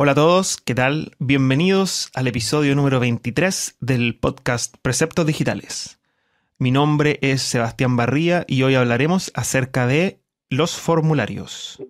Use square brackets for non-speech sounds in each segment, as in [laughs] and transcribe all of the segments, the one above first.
Hola a todos, ¿qué tal? Bienvenidos al episodio número 23 del podcast Preceptos Digitales. Mi nombre es Sebastián Barría y hoy hablaremos acerca de los formularios.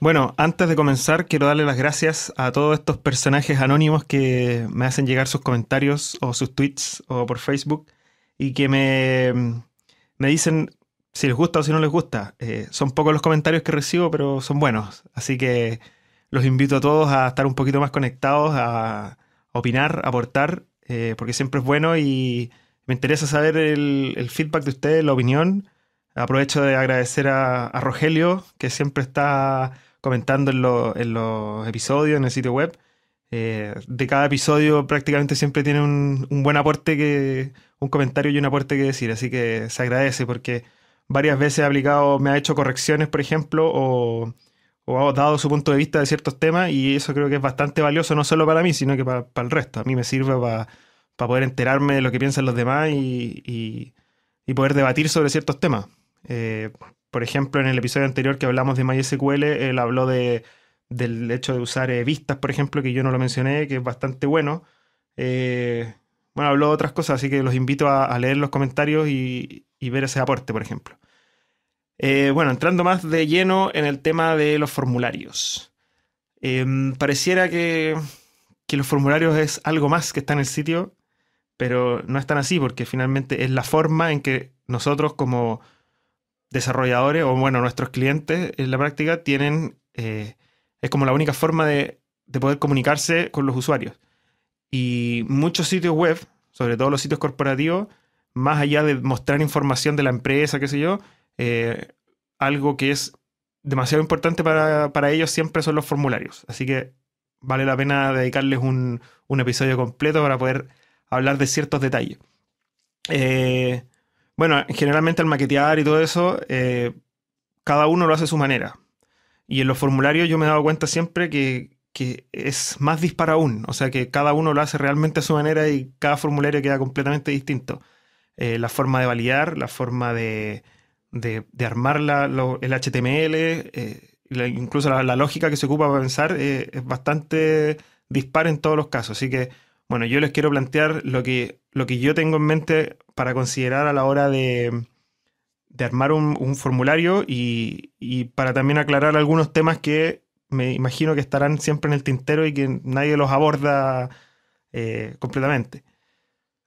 Bueno, antes de comenzar, quiero darle las gracias a todos estos personajes anónimos que me hacen llegar sus comentarios o sus tweets o por Facebook y que me, me dicen si les gusta o si no les gusta. Eh, son pocos los comentarios que recibo, pero son buenos. Así que los invito a todos a estar un poquito más conectados, a opinar, a aportar, eh, porque siempre es bueno y me interesa saber el, feedback de ustedes, la opinión. Aprovecho de agradecer a Rogelio, que siempre está comentando en, los episodios, en el sitio web. Eh, de cada episodio prácticamente siempre tiene un, buen aporte, que, un comentario y un aporte que decir, así que se agradece porque varias veces ha aplicado, me ha hecho correcciones, por ejemplo, o, ha dado su punto de vista de ciertos temas y eso creo que es bastante valioso, no solo para mí, sino que para, el resto. A mí me sirve para, poder enterarme de lo que piensan los demás y, poder debatir sobre ciertos temas. Eh, por ejemplo, en el episodio anterior que hablamos de MySQL, él habló de, del hecho de usar eh, vistas, por ejemplo, que yo no lo mencioné, que es bastante bueno. Eh, bueno, habló de otras cosas, así que los invito a, leer los comentarios y, ver ese aporte, por ejemplo. Eh, bueno, entrando más de lleno en el tema de los formularios. pareciera que, que los formularios es algo más que está en el sitio, pero no es tan así, porque finalmente es la forma en que nosotros como desarrolladores o bueno, nuestros clientes en la práctica tienen, eh, es como la única forma de, poder comunicarse con los usuarios. Y muchos sitios web, sobre todo los sitios corporativos, más allá de mostrar información de la empresa, qué sé yo, eh, algo que es demasiado importante para, ellos siempre son los formularios. Así que vale la pena dedicarles un, un episodio completo para poder hablar de ciertos detalles. Eh, bueno, generalmente al maquetear y todo eso, eh, cada uno lo hace a su manera. Y en los formularios yo me he dado cuenta siempre que, es más disparo aún. O sea, que cada uno lo hace realmente a su manera y cada formulario queda completamente distinto. Eh, la forma de validar, la forma de, armar el HTML, eh, incluso la, lógica que se ocupa para pensar es bastante dispar en todos los casos. Así que bueno, yo les quiero plantear lo que, lo que yo tengo en mente para considerar a la hora de, armar un, formulario y, para también aclarar algunos temas que me imagino que estarán siempre en el tintero y que nadie los aborda eh, completamente.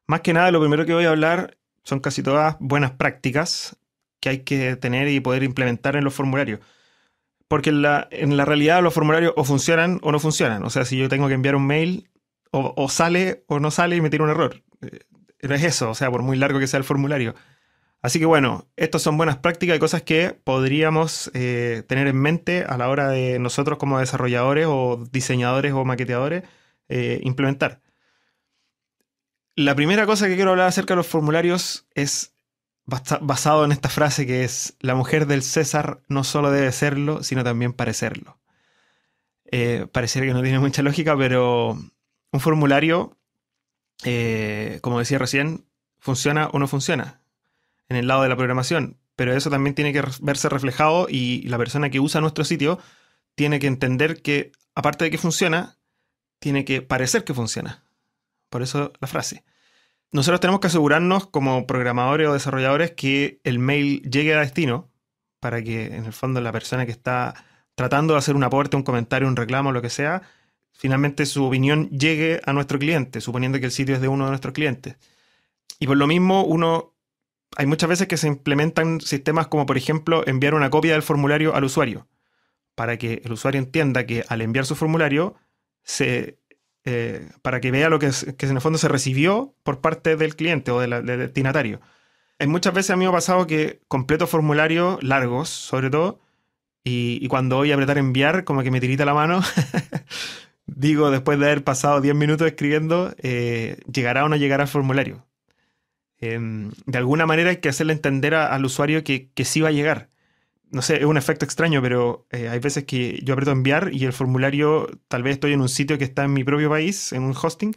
Más que nada, lo primero que voy a hablar son casi todas buenas prácticas que hay que tener y poder implementar en los formularios. Porque en la, en la realidad los formularios o funcionan o no funcionan. O sea, si yo tengo que enviar un mail o, sale o no sale y me tira un error. Eh, no es eso, o sea, por muy largo que sea el formulario. Así que bueno, estas son buenas prácticas y cosas que podríamos eh, tener en mente a la hora de nosotros como desarrolladores o diseñadores o maqueteadores eh, implementar. La primera cosa que quiero hablar acerca de los formularios es basado en esta frase que es, la mujer del César no solo debe serlo, sino también parecerlo. pareciera que no tiene mucha lógica, pero un formulario, eh, como decía recién, funciona o no funciona en el lado de la programación, pero eso también tiene que verse reflejado y la persona que usa nuestro sitio tiene que entender que, aparte de que funciona, tiene que parecer que funciona. Por eso la frase. Nosotros tenemos que asegurarnos como programadores o desarrolladores que el mail llegue a destino para que en el fondo la persona que está tratando de hacer un aporte, un comentario, un reclamo, lo que sea, finalmente su opinión llegue a nuestro cliente, suponiendo que el sitio es de uno de nuestros clientes. Y por lo mismo, uno, hay muchas veces que se implementan sistemas como, por ejemplo, enviar una copia del formulario al usuario, para que el usuario entienda que al enviar su formulario, se, eh, para que vea lo que, que, en el fondo se recibió por parte del cliente o del, destinatario. Hay muchas veces a mí me ha pasado que completo formularios largos, sobre todo, y, y, cuando voy a apretar enviar, como que me tirita la mano [laughs] digo, después de haber pasado 10 minutos escribiendo, eh, llegará o no llegará al formulario. Em, de alguna manera hay que hacerle entender al usuario que, sí va a llegar. no sé, es un efecto extraño, pero eh, hay veces que yo aprieto enviar y el formulario, tal vez estoy en un sitio que está en mi propio país, en un hosting,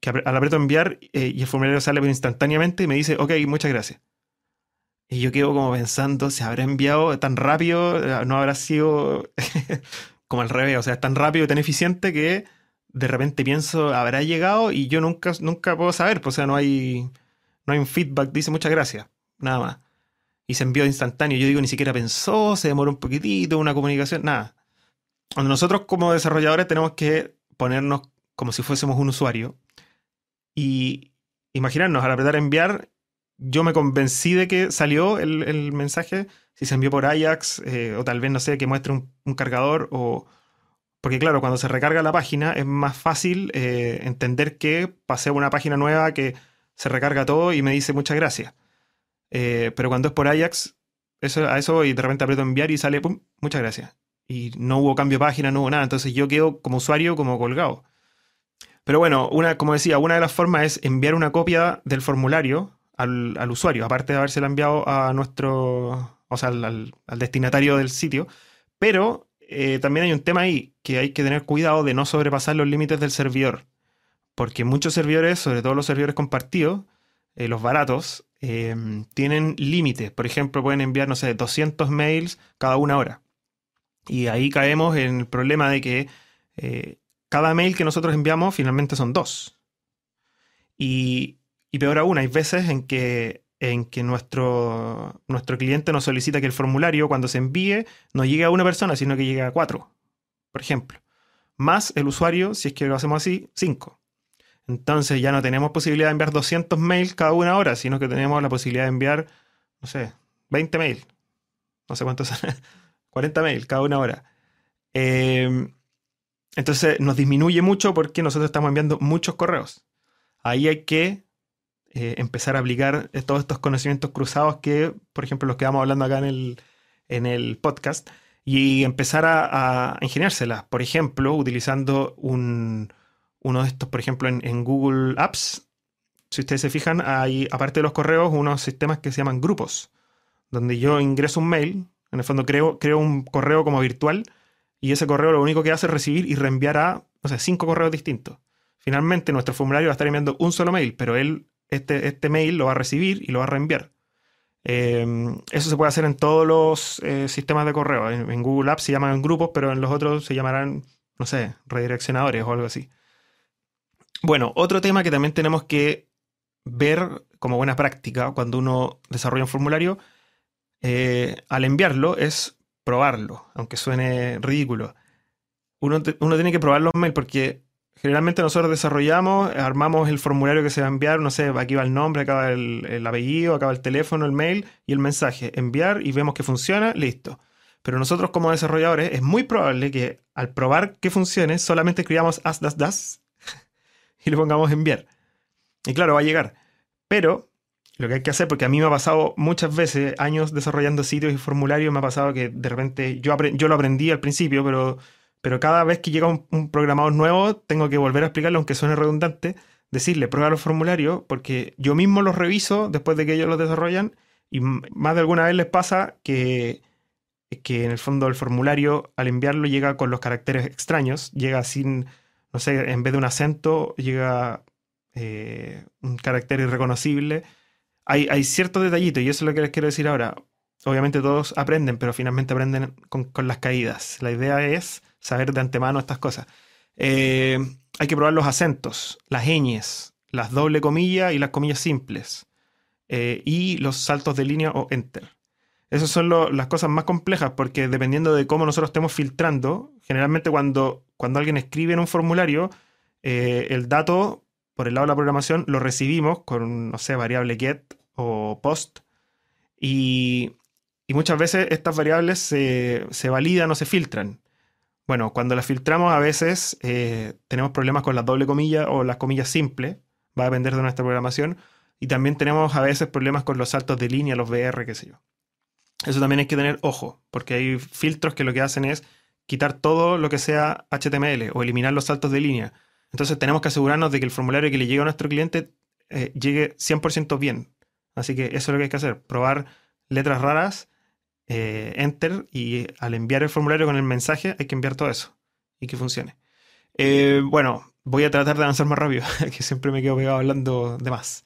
que al aprieto enviar eh, y el formulario sale instantáneamente y me dice, ok, muchas gracias. Y yo quedo como pensando, ¿se habrá enviado tan rápido? ¿No habrá sido [laughs] como al revés? O sea, es tan rápido y tan eficiente que de repente pienso, ¿habrá llegado? Y yo nunca, nunca puedo saber, pues, o sea, no hay, no hay un feedback, dice muchas gracias, nada más. Y se envió instantáneo. Yo digo, ni siquiera pensó, se demoró un poquitito, una comunicación, nada. Cuando nosotros como desarrolladores tenemos que ponernos como si fuésemos un usuario y imaginarnos, al apretar enviar, yo me convencí de que salió el, mensaje, si se envió por Ajax, eh, o tal vez, no sé, que muestre un, cargador, o... Porque claro, cuando se recarga la página es más fácil eh, entender que pasé a una página nueva que se recarga todo y me dice muchas gracias. Eh, pero cuando es por Ajax, eso, a eso y de repente aprieto enviar y sale, pum, muchas gracias. Y no hubo cambio de página, no hubo nada. Entonces yo quedo como usuario como colgado. Pero bueno, una, como decía, una de las formas es enviar una copia del formulario al, usuario, aparte de habérsela enviado a nuestro, o sea, al, destinatario del sitio. Pero eh, también hay un tema ahí que hay que tener cuidado de no sobrepasar los límites del servidor. Porque muchos servidores, sobre todo los servidores compartidos, eh, los baratos, eh, tienen límites. Por ejemplo, pueden enviar, no sé, 200 mails cada una hora. Y ahí caemos en el problema de que cada mail que nosotros enviamos finalmente son dos. Y, peor aún, hay veces en que, en que nuestro, nuestro cliente nos solicita que el formulario, cuando se envíe, no llegue a una persona, sino que llegue a cuatro, por ejemplo. Más el usuario, si es que lo hacemos así, cinco. Entonces ya no tenemos posibilidad de enviar 200 mails cada una hora, sino que tenemos la posibilidad de enviar, no sé, 20 mails. No sé cuántos son. [laughs] 40 mails cada una hora. Eh, entonces nos disminuye mucho porque nosotros estamos enviando muchos correos. Ahí hay que eh, empezar a aplicar todos estos conocimientos cruzados que, por ejemplo, los que vamos hablando acá en el, en el podcast, y empezar a, ingeniárselas. Por ejemplo, utilizando un, uno de estos, por ejemplo, en, Google Apps. Si ustedes se fijan, hay, aparte de los correos, unos sistemas que se llaman grupos, donde yo ingreso un mail, en el fondo creo, creo un correo como virtual y ese correo lo único que hace es recibir y reenviar a, o sea, cinco correos distintos. Finalmente, nuestro formulario va a estar enviando un solo mail, pero él, este, este mail lo va a recibir y lo va a reenviar. Em, eso se puede hacer en todos los eh, sistemas de correo. En, Google Apps se llaman grupos, pero en los otros se llamarán, no sé, redireccionadores o algo así. Bueno, otro tema que también tenemos que ver como buena práctica cuando uno desarrolla un formulario, eh, al enviarlo, es probarlo, aunque suene ridículo. Uno, uno tiene que probar los mails porque generalmente nosotros desarrollamos, armamos el formulario que se va a enviar, no sé, aquí va el nombre, acá va el, apellido, acá va el teléfono, el mail y el mensaje. Enviar y vemos que funciona, listo. Pero nosotros como desarrolladores es muy probable que al probar que funcione solamente escribamos as das das [laughs] y le pongamos enviar. Y claro, va a llegar. Pero lo que hay que hacer, porque a mí me ha pasado muchas veces, años desarrollando sitios y formularios, me ha pasado que de repente yo, yo lo aprendí al principio, pero, pero cada vez que llega un, programador nuevo, tengo que volver a explicarlo, aunque suene redundante, decirle, prueba los formularios, porque yo mismo los reviso después de que ellos los desarrollan, y más de alguna vez les pasa que, que en el fondo el formulario, al enviarlo, llega con los caracteres extraños, llega sin, no sé, en vez de un acento, llega eh, un carácter irreconocible hay, ciertos detallitos, y eso es lo que les quiero decir ahora. Obviamente todos aprenden, pero finalmente aprenden con, las caídas. La idea es saber de antemano estas cosas. Eh, hay que probar los acentos, las ñes, las doble comillas y las comillas simples. Eh, y los saltos de línea o enter. Esas son las cosas más complejas porque dependiendo de cómo nosotros estemos filtrando, generalmente cuando, cuando alguien escribe en un formulario, eh, el dato por el lado de la programación lo recibimos con, no sé, variable get o post. Y, muchas veces estas variables se, validan o se filtran. Bueno, cuando las filtramos a veces eh, tenemos problemas con la doble comilla o las comillas simples, va a depender de nuestra programación. Y también tenemos a veces problemas con los saltos de línea, los VR, qué sé yo. Eso también hay que tener ojo, porque hay filtros que lo que hacen es quitar todo lo que sea HTML o eliminar los saltos de línea. Entonces tenemos que asegurarnos de que el formulario que le llegue a nuestro cliente eh, llegue 100% bien. Así que eso es lo que hay que hacer, probar letras raras eh, enter y al enviar el formulario con el mensaje hay que enviar todo eso y que funcione. Eh, bueno, voy a tratar de avanzar más rápido, [laughs] que siempre me quedo pegado hablando de más.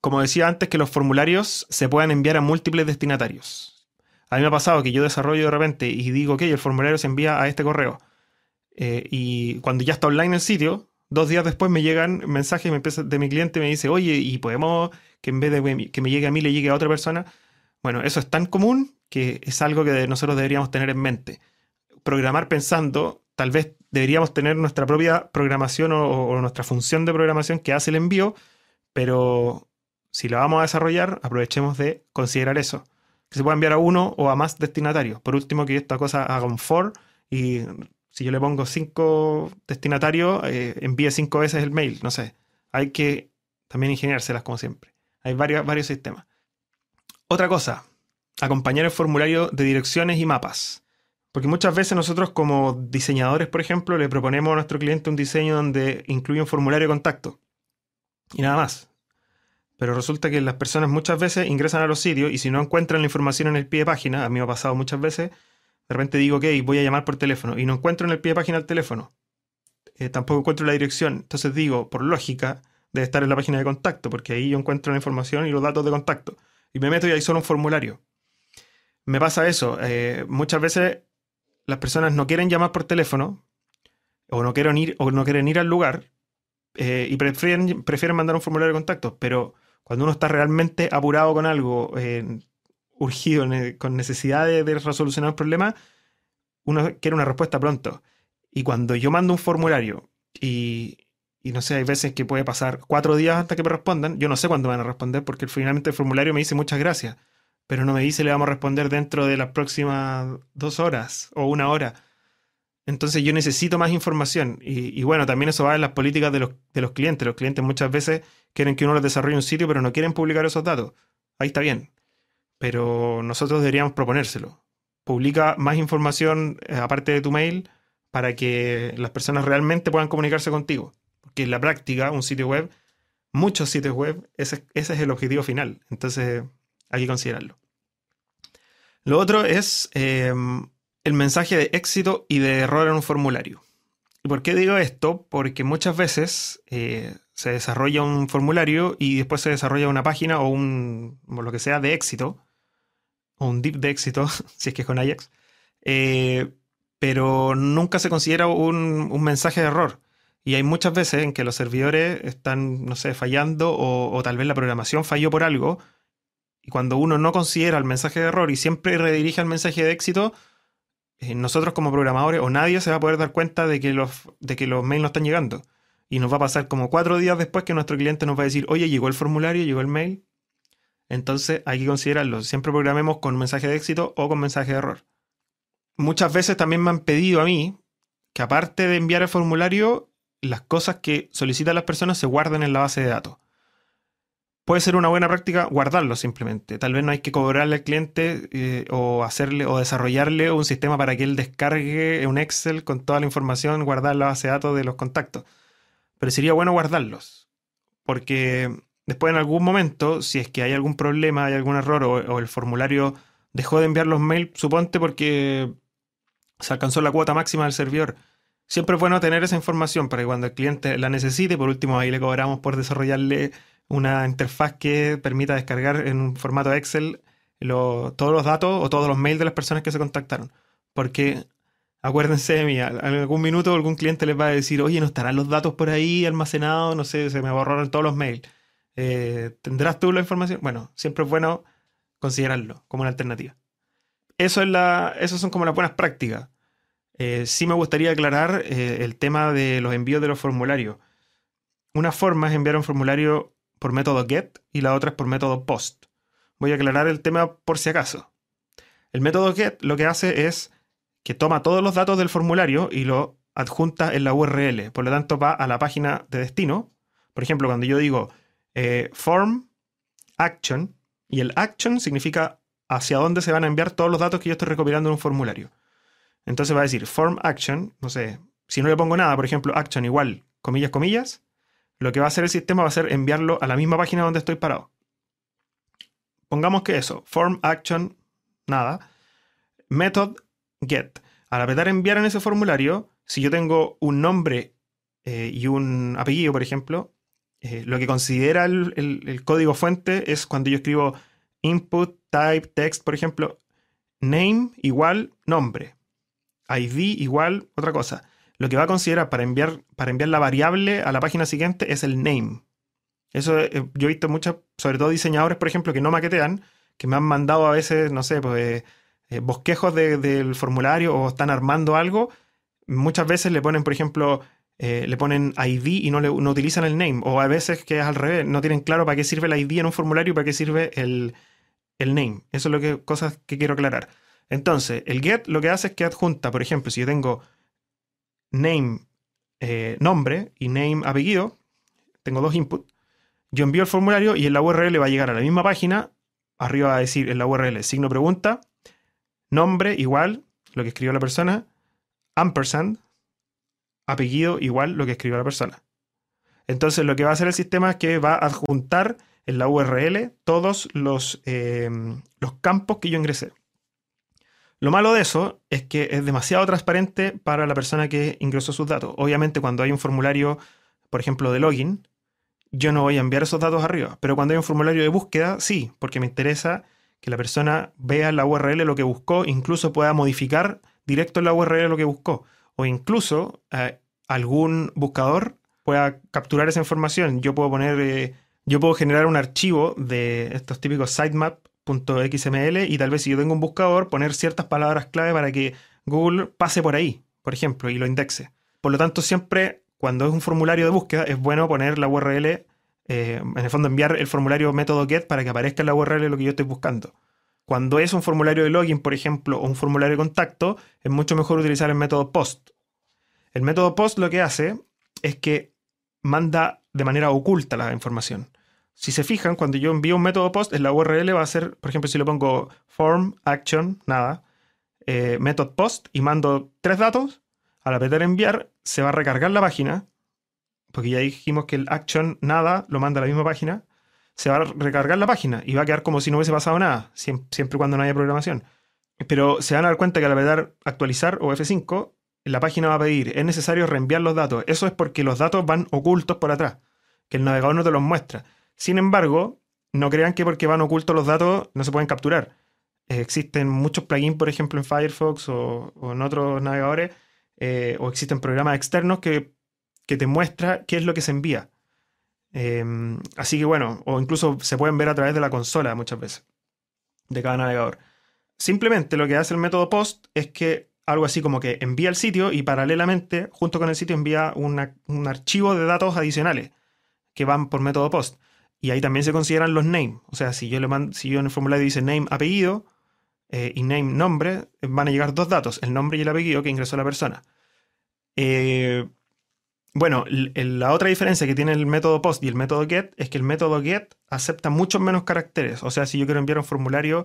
Como decía antes, que los formularios se puedan enviar a múltiples destinatarios. A mí me ha pasado que yo desarrollo de repente y digo, ok, el formulario se envía a este correo. Eh, y cuando ya está online el sitio, dos días después me llegan mensajes de mi cliente me dice, oye, ¿y podemos que en vez de que me llegue a mí le llegue a otra persona? Bueno, eso es tan común que es algo que nosotros deberíamos tener en mente. Programar pensando, tal vez deberíamos tener nuestra propia programación o, nuestra función de programación que hace el envío, pero si la vamos a desarrollar, aprovechemos de considerar eso. Que se pueda enviar a uno o a más destinatarios. Por último, que esta cosa haga un for y si yo le pongo cinco destinatarios, eh, envíe cinco veces el mail. No sé. Hay que también ingeniárselas como siempre. Hay varios, varios sistemas. Otra cosa, acompañar el formulario de direcciones y mapas. Porque muchas veces nosotros como diseñadores, por ejemplo, le proponemos a nuestro cliente un diseño donde incluye un formulario de contacto. Y nada más. Pero resulta que las personas muchas veces ingresan a los sitios y si no encuentran la información en el pie de página, a mí me ha pasado muchas veces, de repente digo, ok, voy a llamar por teléfono y no encuentro en el pie de página el teléfono. Eh, tampoco encuentro la dirección. Entonces digo, por lógica, debe estar en la página de contacto, porque ahí yo encuentro la información y los datos de contacto. Y me meto y hay solo un formulario. Me pasa eso. Eh, muchas veces las personas no quieren llamar por teléfono o no quieren ir, o no quieren ir al lugar eh, y prefieren, prefieren mandar un formulario de contacto. Pero cuando uno está realmente apurado con algo, urgido, con necesidad de, resolucionar un problema, uno quiere una respuesta pronto. Y cuando yo mando un formulario y, y no sé, hay veces que puede pasar cuatro días hasta que me respondan, yo no sé cuándo van a responder porque finalmente el formulario me dice muchas gracias, pero no me dice le vamos a responder dentro de las próximas dos horas o una hora. Entonces yo necesito más información. Y, bueno, también eso va en las políticas de los, de los clientes. Los clientes muchas veces quieren que uno les desarrolle un sitio, pero no quieren publicar esos datos. Ahí está bien pero nosotros deberíamos proponérselo. Publica más información eh, aparte de tu mail para que las personas realmente puedan comunicarse contigo. Porque en la práctica, un sitio web, muchos sitios web, ese, es el objetivo final. Entonces hay que considerarlo. Lo otro es em, el mensaje de éxito y de error en un formulario. ¿Y por qué digo esto? Porque muchas veces eh, se desarrolla un formulario y después se desarrolla una página o un o lo que sea de éxito un dip de éxito, [laughs] si es que es con Ajax, eh, pero nunca se considera un, mensaje de error. Y hay muchas veces en que los servidores están, no sé, fallando o, tal vez la programación falló por algo. Y cuando uno no considera el mensaje de error y siempre redirige al mensaje de éxito, eh, nosotros como programadores o nadie se va a poder dar cuenta de que, los, de que los mails no están llegando. Y nos va a pasar como cuatro días después que nuestro cliente nos va a decir, oye, llegó el formulario, llegó el mail, entonces hay que considerarlo. Siempre programemos con mensaje de éxito o con mensaje de error. Muchas veces también me han pedido a mí que aparte de enviar el formulario, las cosas que solicitan las personas se guarden en la base de datos. Puede ser una buena práctica guardarlo simplemente. Tal vez no hay que cobrarle al cliente eh, o hacerle o desarrollarle un sistema para que él descargue un Excel con toda la información, guardar la base de datos de los contactos. Pero sería bueno guardarlos. Porque después en algún momento, si es que hay algún problema, hay algún error o, el formulario dejó de enviar los mails, suponte porque se alcanzó la cuota máxima del servidor. Siempre es bueno tener esa información para que cuando el cliente la necesite, por último ahí le cobramos por desarrollarle una interfaz que permita descargar en un formato Excel todos los datos o todos los mails de las personas que se contactaron. Porque acuérdense de mí, en algún minuto algún cliente les va a decir, oye, ¿no estarán los datos por ahí almacenados? No sé, se me borraron todos los mails. Eh, ¿Tendrás tú la información? Bueno, siempre es bueno considerarlo como una alternativa. Eso es la, esas son como las buenas prácticas. Eh, sí me gustaría aclarar eh, el tema de los envíos de los formularios. Una forma es enviar un formulario por método GET y la otra es por método POST. Voy a aclarar el tema por si acaso. El método GET lo que hace es que toma todos los datos del formulario y lo adjunta en la URL. Por lo tanto, va a la página de destino. Por ejemplo, cuando yo digo eh, form, action, y el action significa hacia dónde se van a enviar todos los datos que yo estoy recopilando en un formulario. Entonces va a decir form action, no sé, si no le pongo nada, por ejemplo, action igual, comillas, comillas, lo que va a hacer el sistema va a ser enviarlo a la misma página donde estoy parado. Pongamos que eso, form action, nada, method get. Al apretar enviar en ese formulario, si yo tengo un nombre eh, y un apellido, por ejemplo, eh, lo que considera el, el, código fuente es cuando yo escribo input type text, por ejemplo, name igual nombre, ID igual otra cosa. Lo que va a considerar para enviar, para enviar la variable a la página siguiente es el name. Eso eh, yo he visto muchos, sobre todo diseñadores, por ejemplo, que no maquetean, que me han mandado a veces, no sé, pues bosquejos del formulario o están armando algo. Muchas veces le ponen, por ejemplo, eh, le ponen ID y no, le, no utilizan el name. O a veces que es al revés, no tienen claro para qué sirve el ID en un formulario y para qué sirve el, name. Eso es lo que cosas que quiero aclarar. Entonces, el get lo que hace es que adjunta, por ejemplo, si yo tengo name eh, nombre y name apellido, tengo dos inputs, yo envío el formulario y en la URL va a llegar a la misma página, arriba va a decir en la URL signo pregunta, nombre igual, lo que escribió la persona, ampersand, apellido igual lo que escribió la persona. Entonces lo que va a hacer el sistema es que va a adjuntar en la URL todos los, em, los campos que yo ingresé. Lo malo de eso es que es demasiado transparente para la persona que ingresó sus datos. Obviamente cuando hay un formulario, por ejemplo, de login, yo no voy a enviar esos datos arriba. Pero cuando hay un formulario de búsqueda, sí, porque me interesa que la persona vea la URL lo que buscó, incluso pueda modificar directo en la URL lo que buscó o incluso eh, algún buscador pueda capturar esa información. Yo puedo poner, eh, yo puedo generar un archivo de estos típicos sitemap.xml y tal vez si yo tengo un buscador, poner ciertas palabras clave para que Google pase por ahí, por ejemplo, y lo indexe. Por lo tanto, siempre cuando es un formulario de búsqueda, es bueno poner la URL, eh, en el fondo enviar el formulario método get para que aparezca en la URL lo que yo estoy buscando. Cuando es un formulario de login, por ejemplo, o un formulario de contacto, es mucho mejor utilizar el método post. El método post lo que hace es que manda de manera oculta la información. Si se fijan, cuando yo envío un método post, en la URL va a ser, por ejemplo, si le pongo form, action, nada, eh, method post y mando tres datos, al apretar enviar, se va a recargar la página, porque ya dijimos que el action, nada, lo manda a la misma página, se va a recargar la página y va a quedar como si no hubiese pasado nada, siempre cuando no haya programación. Pero se van a dar cuenta que al apretar actualizar o F5, la página va a pedir, es necesario reenviar los datos. Eso es porque los datos van ocultos por atrás, que el navegador no te los muestra. Sin embargo, no crean que porque van ocultos los datos no se pueden capturar. existen muchos plugins, por ejemplo, en Firefox o, en otros navegadores, eh, o existen programas externos que, que te muestra qué es lo que se envía. Em, así que bueno, o incluso se pueden ver a través de la consola muchas veces, de cada navegador. Simplemente lo que hace el método post es que algo así como que envía el sitio y paralelamente, junto con el sitio, envía un archivo de datos adicionales que van por método post. Y ahí también se consideran los names. O sea, si yo, le mando, si yo en el formulario dice name apellido eh, y name nombre, van a llegar dos datos, el nombre y el apellido que ingresó la persona. Eh, bueno, la otra diferencia que tiene el método post y el método get es que el método get acepta muchos menos caracteres. O sea, si yo quiero enviar un formulario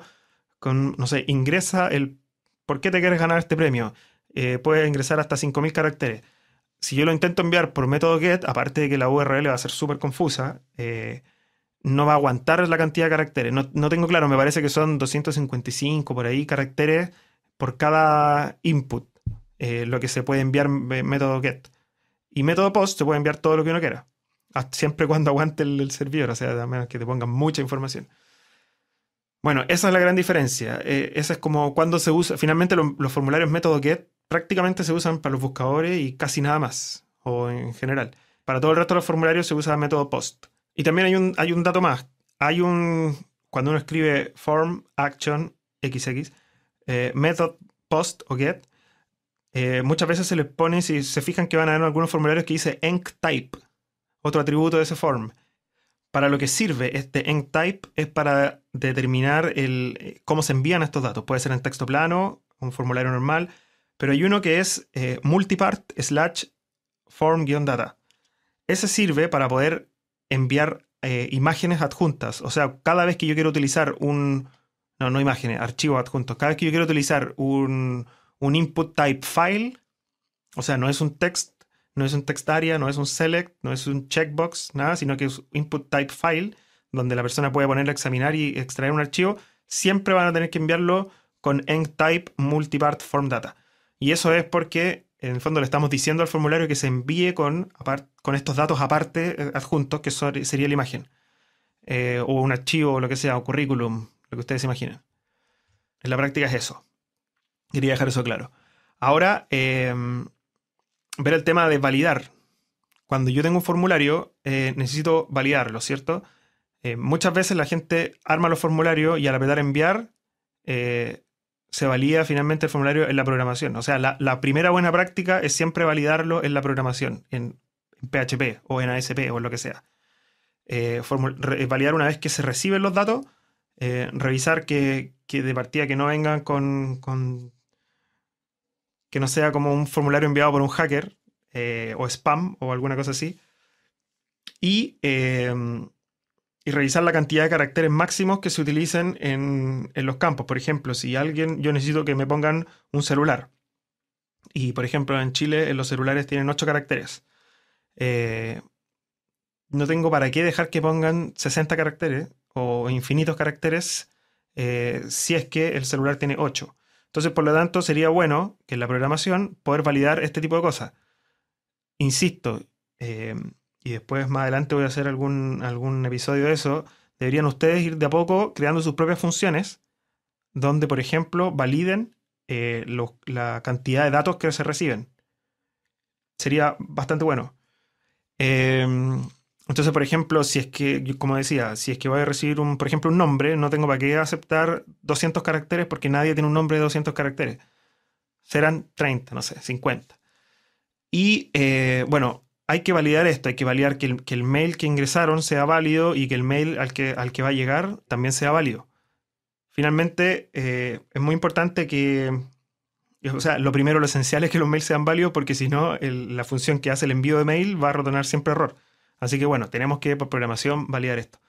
con, no sé, ingresa el ¿por qué te quieres ganar este premio? Eh, puedes ingresar hasta 5.000 caracteres. Si yo lo intento enviar por método get, aparte de que la URL va a ser súper confusa, eh, no va a aguantar la cantidad de caracteres. No, tengo claro, me parece que son 255 por ahí caracteres por cada input, eh, lo que se puede enviar método get. Y método post se puede enviar todo lo que uno quiera. Siempre cuando [laughs] aguante el, servidor, o sea, a menos que te pongan mucha información. Bueno, esa es la gran diferencia. Eh, esa es como cuando se usa. Finalmente, los formularios método get prácticamente se usan para los buscadores y casi nada más, o en general. Para todo el resto de los formularios se usa método post. Y también hay un, hay un dato más. Hay un. Cuando uno escribe form, action, xx, eh, method post o get, eh, muchas veces se les pone, si se fijan que van a haber algunos formularios que dice enctype, otro atributo de ese form. Para lo que sirve este enctype es para determinar el, eh, cómo se envían estos datos. Puede ser en texto plano, un formulario normal, pero hay uno que es multipart slash form-data. Ese sirve para poder enviar imágenes adjuntas. O sea, cada vez que yo quiero utilizar un... No, no imágenes, archivos adjuntos. Cada vez que yo quiero utilizar un, un input type file, o sea, no es un text, no es un text area, no es un select, no es un checkbox, nada, sino que es input type file, donde la persona puede poner a examinar y extraer un archivo, siempre van a tener que enviarlo con enctype multipart form data. Y eso es porque en el fondo le estamos diciendo al formulario que se envíe con, con estos datos aparte eh, adjuntos, que sería la imagen. Eh, o un archivo o lo que sea, o currículum, lo que ustedes imaginen. En la práctica es eso. Quería dejar eso claro. Ahora, em, ver el tema de validar. Cuando yo tengo un formulario, eh, necesito validarlo, ¿cierto? muchas veces la gente arma los formularios y al apretar enviar, se valida finalmente el formulario en la programación. O sea, la, primera buena práctica es siempre validarlo en la programación, en, PHP o en ASP o en lo que sea. Eh, validar una vez que se reciben los datos, eh, revisar que, de partida que no vengan con, que no sea como un formulario enviado por un hacker eh, o spam o alguna cosa así. Y y revisar la cantidad de caracteres máximos que se utilicen en, los campos. Por ejemplo, si alguien, yo necesito que me pongan un celular. Y por ejemplo, en Chile los celulares tienen 8 caracteres. Eh, no tengo para qué dejar que pongan 60 caracteres o infinitos caracteres eh, si es que el celular tiene 8. Entonces, por lo tanto, sería bueno que en la programación poder validar este tipo de cosas. Insisto, eh, y después más adelante voy a hacer algún, algún episodio de eso, deberían ustedes ir de a poco creando sus propias funciones, donde, por ejemplo, validen eh, la cantidad de datos que se reciben. Sería bastante bueno. Em, entonces, por ejemplo, si es que, como decía, si es que voy a recibir, un, por ejemplo, un nombre, no tengo para qué aceptar 200 caracteres porque nadie tiene un nombre de 200 caracteres. Serán 30, no sé, 50. Y eh, bueno, hay que validar esto, hay que validar que el, mail que ingresaron sea válido y que el mail al que, va a llegar también sea válido. Finalmente, eh, es muy importante que, o sea, lo primero, lo esencial es que los mails sean válidos porque si no, la función que hace el envío de mail va a retornar siempre error. Así que bueno, tenemos que por programación validar esto.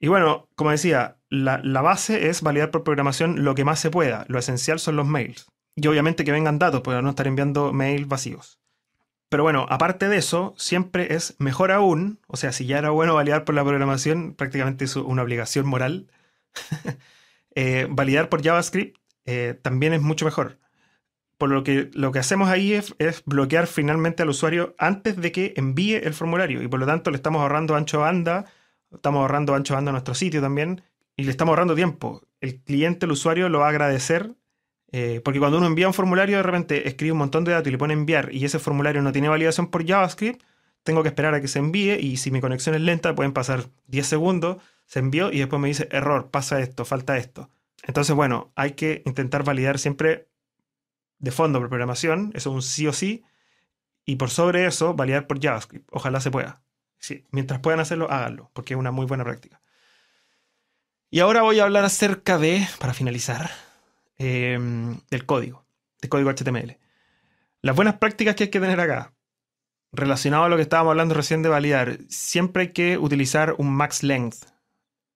Y bueno, como decía, la, la base es validar por programación lo que más se pueda. Lo esencial son los mails. Y obviamente que vengan datos, para no estar enviando mails vacíos. Pero bueno, aparte de eso, siempre es mejor aún, o sea, si ya era bueno validar por la programación, prácticamente es una obligación moral, [laughs] eh, validar por JavaScript eh, también es mucho mejor. Por lo que lo que hacemos ahí es, bloquear finalmente al usuario antes de que envíe el formulario y por lo tanto le estamos ahorrando ancho banda, estamos ahorrando ancho banda a nuestro sitio también y le estamos ahorrando tiempo. El cliente, el usuario lo va a agradecer eh, porque cuando uno envía un formulario, de repente escribe un montón de datos y le pone enviar y ese formulario no tiene validación por JavaScript, tengo que esperar a que se envíe y si mi conexión es lenta, pueden pasar 10 segundos, se envió y después me dice error, pasa esto, falta esto. Entonces, bueno, hay que intentar validar siempre de fondo por programación, eso es un sí o sí, y por sobre eso, validar por JavaScript. Ojalá se pueda. Sí, mientras puedan hacerlo, háganlo, porque es una muy buena práctica. Y ahora voy a hablar acerca de, para finalizar, Em, del código, del código HTML. Las buenas prácticas que hay que tener acá, relacionado a lo que estábamos hablando recién de validar, siempre hay que utilizar un max length.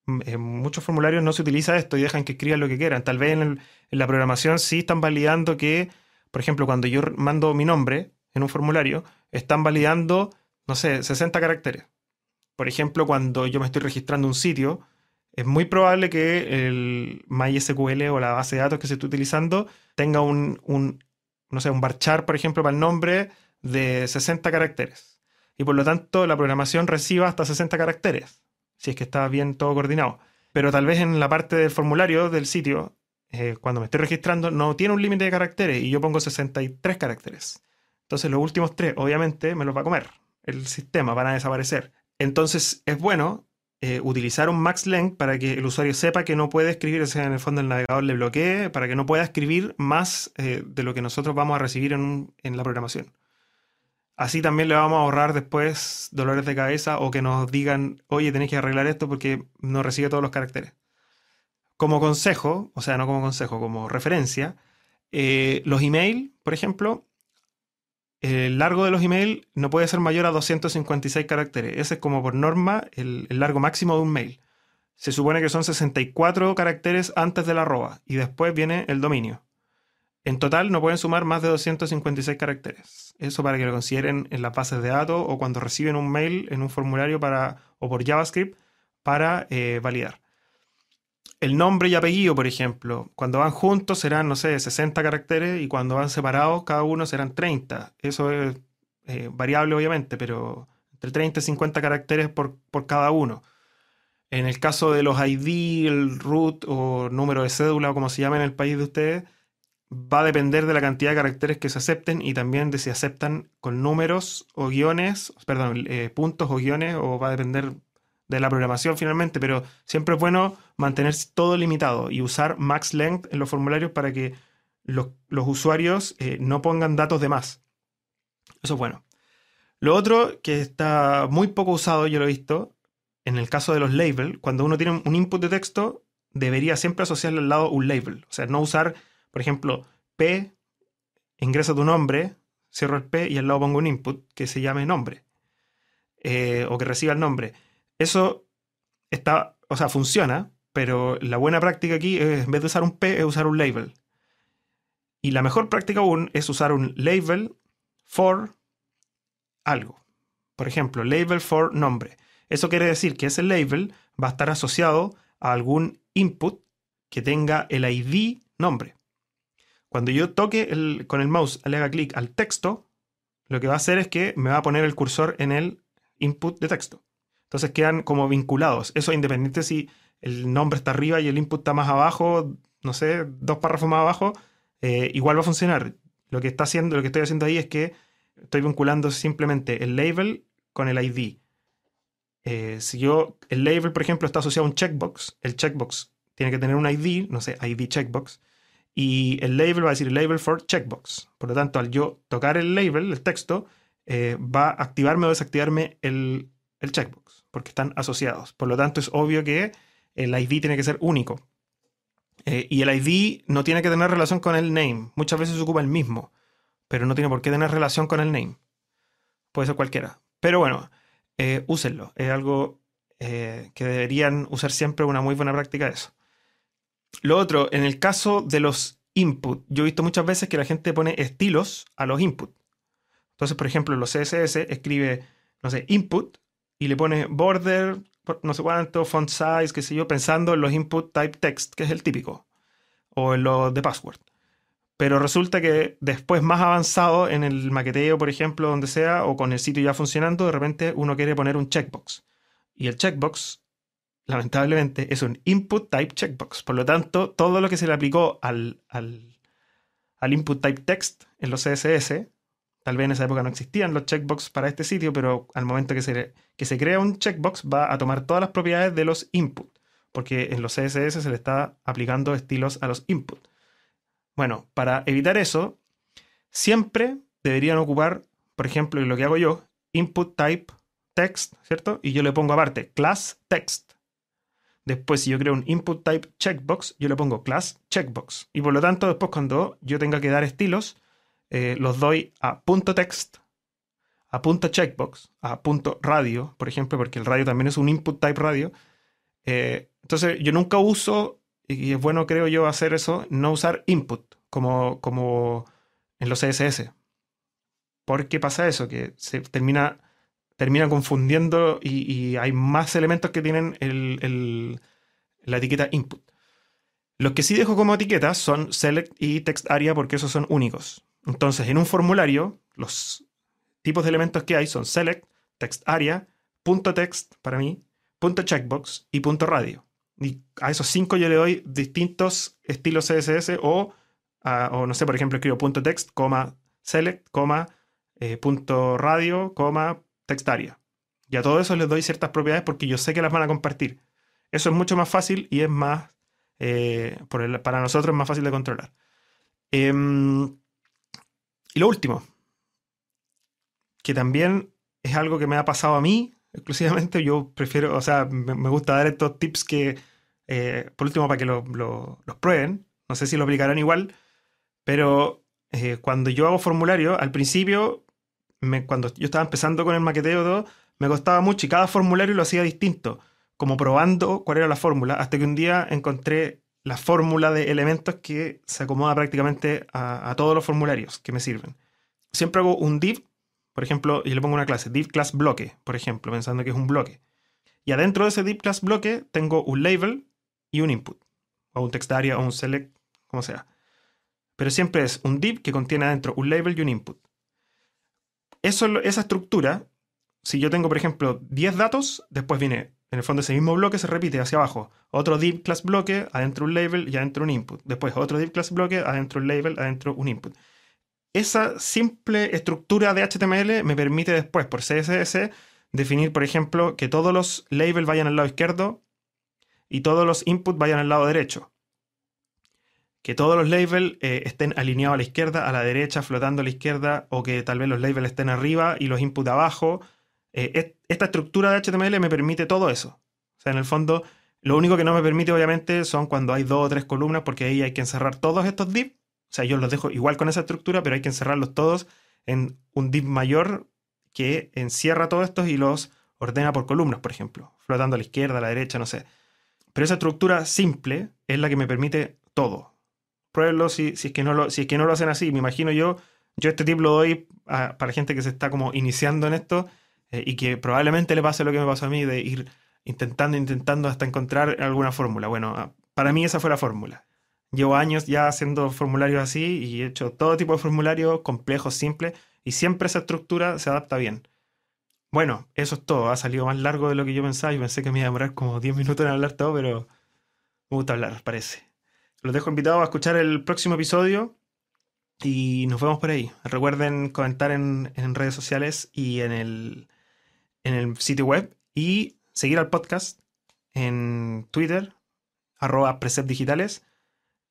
En muchos formularios no se utiliza esto y dejan que escriban lo que quieran. Tal vez en, la programación sí están validando que, por ejemplo, cuando yo mando mi nombre en un formulario, están validando, no sé, 60 caracteres. Por ejemplo, cuando yo me estoy registrando un sitio, es muy probable que el MySQL o la base de datos que se esté utilizando tenga un, no sé, un varchar, por ejemplo, para el nombre de 60 caracteres. Y por lo tanto, la programación reciba hasta 60 caracteres, si es que está bien todo coordinado. Pero tal vez en la parte del formulario del sitio, eh, cuando me estoy registrando, no tiene un límite de caracteres y yo pongo 63 caracteres. Entonces los últimos tres, obviamente, me los va a comer. El sistema van a desaparecer. Entonces es bueno eh, utilizar un max length para que el usuario sepa que no puede escribir, o sea, en el fondo el navegador le bloquee, para que no pueda escribir más eh, de lo que nosotros vamos a recibir en, la programación. Así también le vamos a ahorrar después dolores de cabeza o que nos digan, oye, tenéis que arreglar esto porque no recibe todos los caracteres. Como consejo, o sea, no como consejo, como referencia, eh, los email, por ejemplo, el largo de los emails no puede ser mayor a 256 caracteres. Ese es como por norma el, largo máximo de un mail. Se supone que son 64 caracteres antes de la arroba y después viene el dominio. En total no pueden sumar más de 256 caracteres. Eso para que lo consideren en las bases de datos o cuando reciben un mail en un formulario para, o por JavaScript para eh, validar. El nombre y apellido, por ejemplo, cuando van juntos serán, no sé, 60 caracteres y cuando van separados cada uno serán 30. Eso es eh, variable, obviamente, pero entre 30 y 50 caracteres por, por cada uno. En el caso de los ID, el root o número de cédula o como se llama en el país de ustedes, va a depender de la cantidad de caracteres que se acepten y también de si aceptan con números o guiones, perdón, eh, puntos o guiones, o va a depender de la programación finalmente, pero siempre es bueno mantener todo limitado y usar max length en los formularios para que los, usuarios eh, no pongan datos de más. Eso es bueno. Lo otro que está muy poco usado, yo lo he visto, en el caso de los labels, cuando uno tiene un input de texto, debería siempre asociarle al lado un label. O sea, no usar, por ejemplo, P, ingresa tu nombre, cierro el P y al lado pongo un input que se llame nombre. Eh, o que reciba el nombre eso está, o sea, funciona, pero la buena práctica aquí es, en vez de usar un P, es usar un label. Y la mejor práctica aún es usar un label for algo. Por ejemplo, label for nombre. Eso quiere decir que ese label va a estar asociado a algún input que tenga el ID nombre. Cuando yo toque con el mouse, le haga clic al texto, lo que va a hacer es que me va a poner el cursor en el input de texto. Entonces quedan como vinculados. Eso independiente si el nombre está arriba y el input está más abajo, no sé, dos párrafos más abajo, eh, igual va a funcionar. Lo que está haciendo, lo que estoy haciendo ahí es que estoy vinculando simplemente el label con el ID. Eh, si yo, el label, por ejemplo, está asociado a un checkbox, el checkbox tiene que tener un ID, no sé, ID checkbox, y el label va a decir label for checkbox. Por lo tanto, al yo tocar el label, el texto, eh, va a activarme o desactivarme el, el checkbox porque están asociados. Por lo tanto, es obvio que el ID tiene que ser único. Eh, y el ID no tiene que tener relación con el name. Muchas veces se ocupa el mismo, pero no tiene por qué tener relación con el name. Puede ser cualquiera. Pero bueno, eh, úsenlo. Es algo eh, que deberían usar siempre, una muy buena práctica eso. Lo otro, en el caso de los input, yo he visto muchas veces que la gente pone estilos a los input. Entonces, por ejemplo, los CSS escribe, no sé, input y le pone border, no sé cuánto, font size, qué sé yo, pensando en los input type text, que es el típico, o en los de password. Pero resulta que después, más avanzado en el maqueteo, por ejemplo, donde sea, o con el sitio ya funcionando, de repente uno quiere poner un checkbox. Y el checkbox, lamentablemente, es un input type checkbox. Por lo tanto, todo lo que se le aplicó al, al, al input type text en los CSS Tal vez en esa época no existían los checkbox para este sitio, pero al momento que se, que se crea un checkbox va a tomar todas las propiedades de los input, porque en los CSS se le está aplicando estilos a los input. Bueno, para evitar eso, siempre deberían ocupar, por ejemplo, lo que hago yo, input type text, ¿cierto? Y yo le pongo aparte class text. Después, si yo creo un input type checkbox, yo le pongo class checkbox. Y por lo tanto, después cuando yo tenga que dar estilos, eh, los doy a punto .text, a punto .checkbox, a punto .radio, por ejemplo, porque el radio también es un input type radio. Eh, entonces, yo nunca uso, y es bueno creo yo hacer eso, no usar input como, como en los CSS. ¿Por qué pasa eso? Que se termina, termina confundiendo y, hay más elementos que tienen la etiqueta input. Los que sí dejo como etiquetas son select y text area porque esos son únicos. Entonces, en un formulario, los tipos de elementos que hay son select, text area, punto text para mí, punto checkbox y punto radio. Y a esos cinco yo le doy distintos estilos CSS o, o no sé, por ejemplo, escribo punto text, coma, select, coma, eh, punto radio, coma, text area. Y a todo eso les doy ciertas propiedades porque yo sé que las van a compartir. Eso es mucho más fácil y es más, eh, para nosotros es más fácil de controlar. Em, y lo último, que también es algo que me ha pasado a mí exclusivamente, yo prefiero, o sea, me, gusta dar estos tips que, eh, por último, para que los prueben, no sé si lo aplicarán igual, pero eh, cuando yo hago formulario, al principio, cuando yo estaba empezando con el maqueteo me costaba mucho y cada formulario lo hacía distinto, como probando cuál era la fórmula, hasta que un día encontré la fórmula de elementos que se acomoda prácticamente a, todos los formularios que me sirven. Siempre hago un div, por ejemplo, y le pongo una clase, div class bloque, por ejemplo, pensando que es un bloque. Y adentro de ese div class bloque tengo un label y un input. o un text area o un select, como sea. Pero siempre es un div que contiene adentro un label y un input. Esa estructura, si yo tengo, por ejemplo, 10 datos, después viene, en el fondo ese mismo bloque se repite hacia abajo. Otro div class bloque, adentro un label y adentro un input. Después otro div class bloque, adentro un label, adentro un input. Esa simple estructura de HTML me permite después, por CSS, definir, por ejemplo, que todos los labels vayan al lado izquierdo y todos los inputs vayan al lado derecho. Que todos los labels eh, estén alineados a la izquierda, a la derecha, flotando a la izquierda, o que tal vez los labels estén arriba y los inputs abajo. Eh, esta estructura de HTML me permite todo eso. O sea, en el fondo, lo único que no me permite, obviamente, son cuando hay dos o tres columnas, porque ahí hay que encerrar todos estos divs. O sea, yo los dejo igual con esa estructura, pero hay que encerrarlos todos en un div mayor que encierra todos estos y los ordena por columnas, por ejemplo, flotando a la izquierda, a la derecha, no sé. Pero esa estructura simple es la que me permite todo. Pruébenlo si, si, es que no lo, si es que no lo hacen así. Me imagino yo, yo este tip lo doy para gente que se está como iniciando en esto eh, y que probablemente le pase lo que me pasó a mí de ir intentando, intentando hasta encontrar alguna fórmula. Bueno, ah, para mí esa fue la fórmula. Llevo años ya haciendo formularios así y he hecho todo tipo de formularios complejos, simples, y siempre esa estructura se adapta bien. Bueno, eso es todo. Ha salido más largo de lo que yo pensaba. Yo pensé que me iba a demorar como 10 minutos en hablar todo, pero me gusta hablar, parece. Los dejo invitados a escuchar el próximo episodio y nos vemos por ahí. Recuerden comentar en, redes sociales y en el, en el sitio web y seguir al podcast en Twitter, arroba Digitales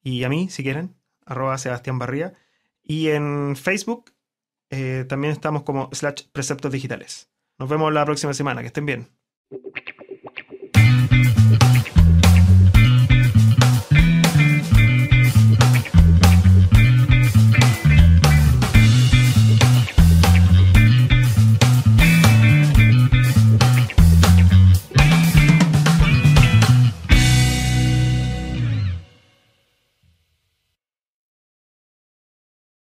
y a mí, si quieren, arroba Sebastián Barría. Y en Facebook eh, también estamos como slash preceptos digitales. Nos vemos la próxima semana. Que estén bien.